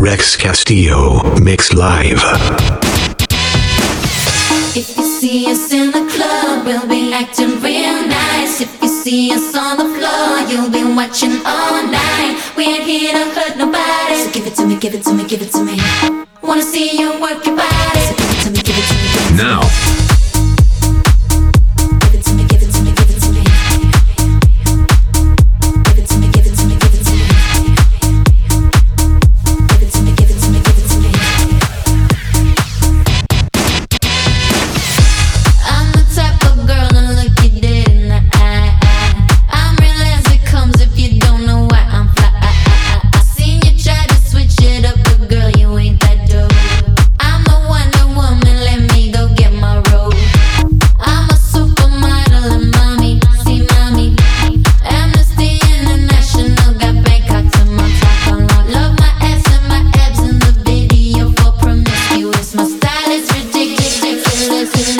Rex Castillo, Mix Live. If you see us in the club, we'll be acting real nice. If you see us on the floor, you'll be watching all night. We ain't here to hurt nobody. So give it to me, give it to me, give it to me. Wanna see you work your body. So give it to me, give it to me, give it to me. Now. feeling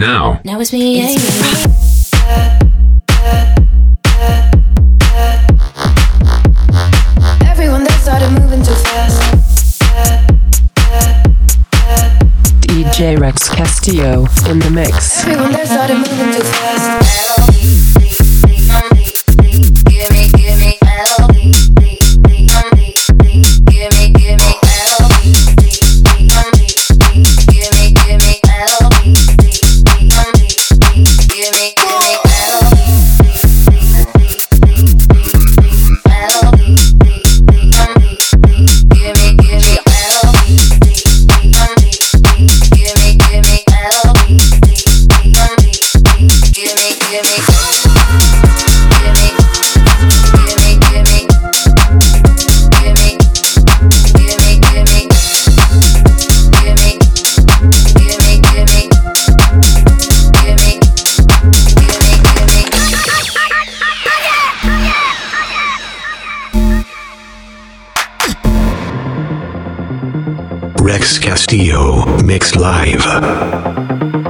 Now. Now it's me and you. Everyone there started moving too fast. DJ Rex Castillo in the mix. Everyone Rex Castillo Mix Live.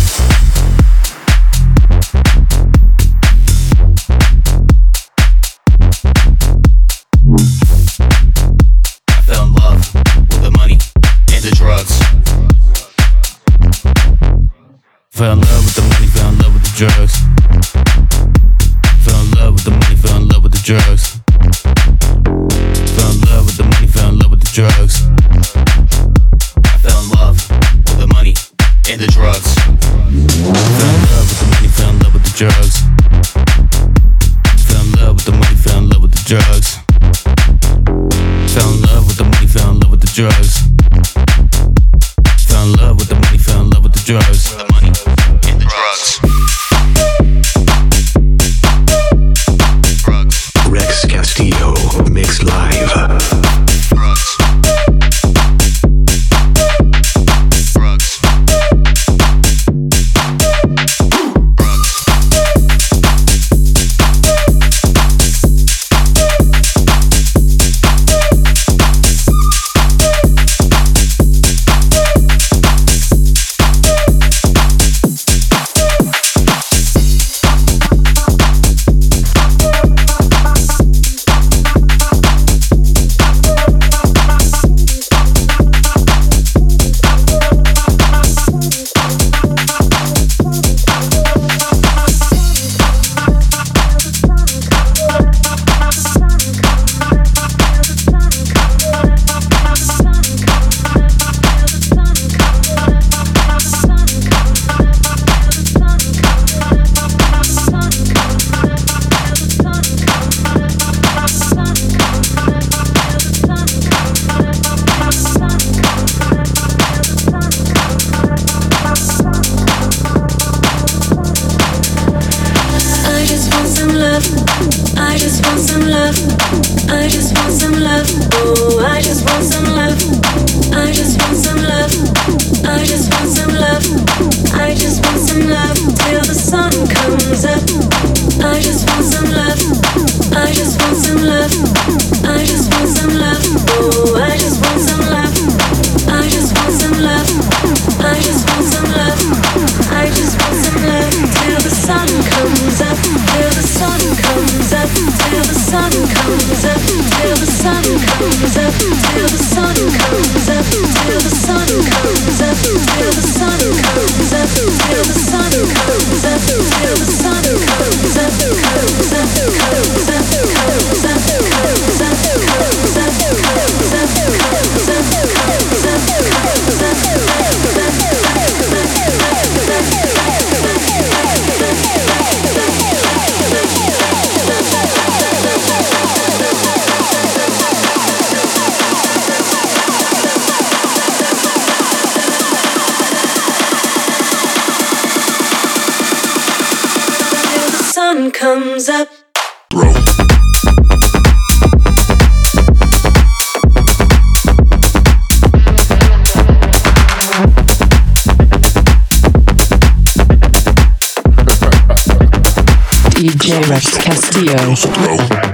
The drugs. Fell in love with the money, fell in love with the drugs. Fell in love with the money, fell in love with the drugs. Fell in love with the money, fell in love with the drugs. just want some love. I just want some love. Oh, I just want some love. Till the sun comes up. Thumbs up. Bro. DJ Rex Castillo. Throw.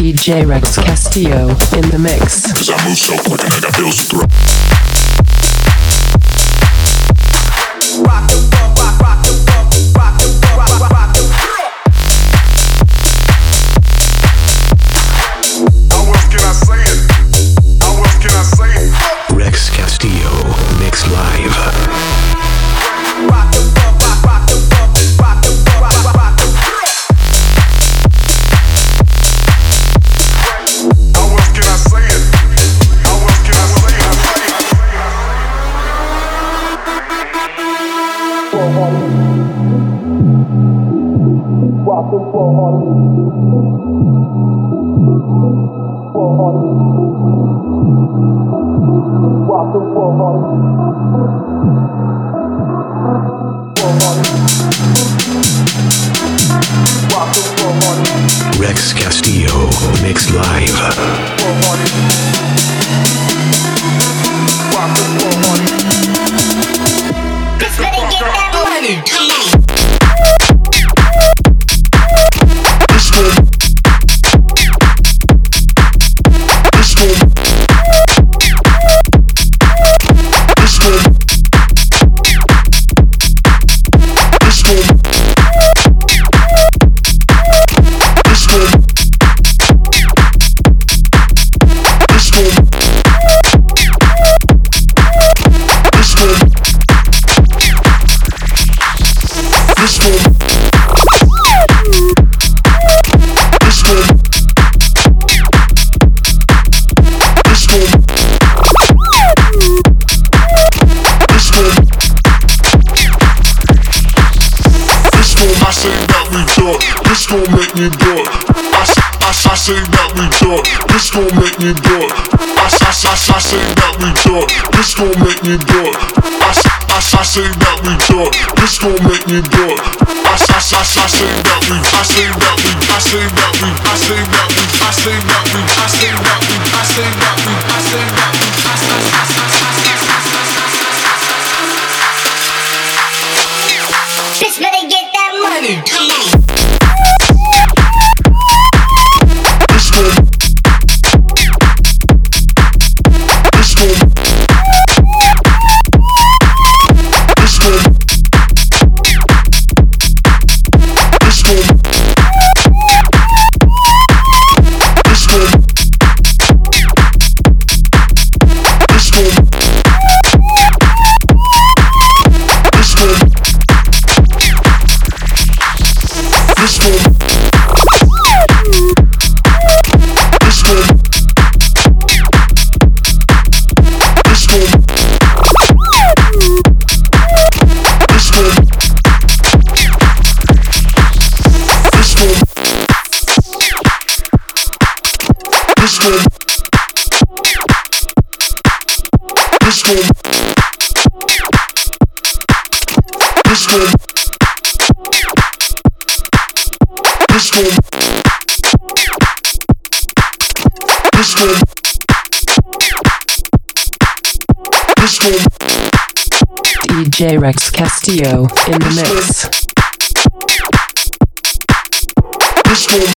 DJ Rex Castillo in the mix. Cause I move so quick and I got bills to throw. How for money. For money. Me it. I, I, I say that we do. This gon' make me it. I, I, I, I say that we do. This gon' make me it. I, I, I say that we do. This gon' make me it. I, I, I, I say that we. I say that we. I say that we. I say that we. I say that we. I say that we. I say that we. I say that we. I say that we. Bitch better get that money. Let's Disco. DJ Rex Castillo in the mix.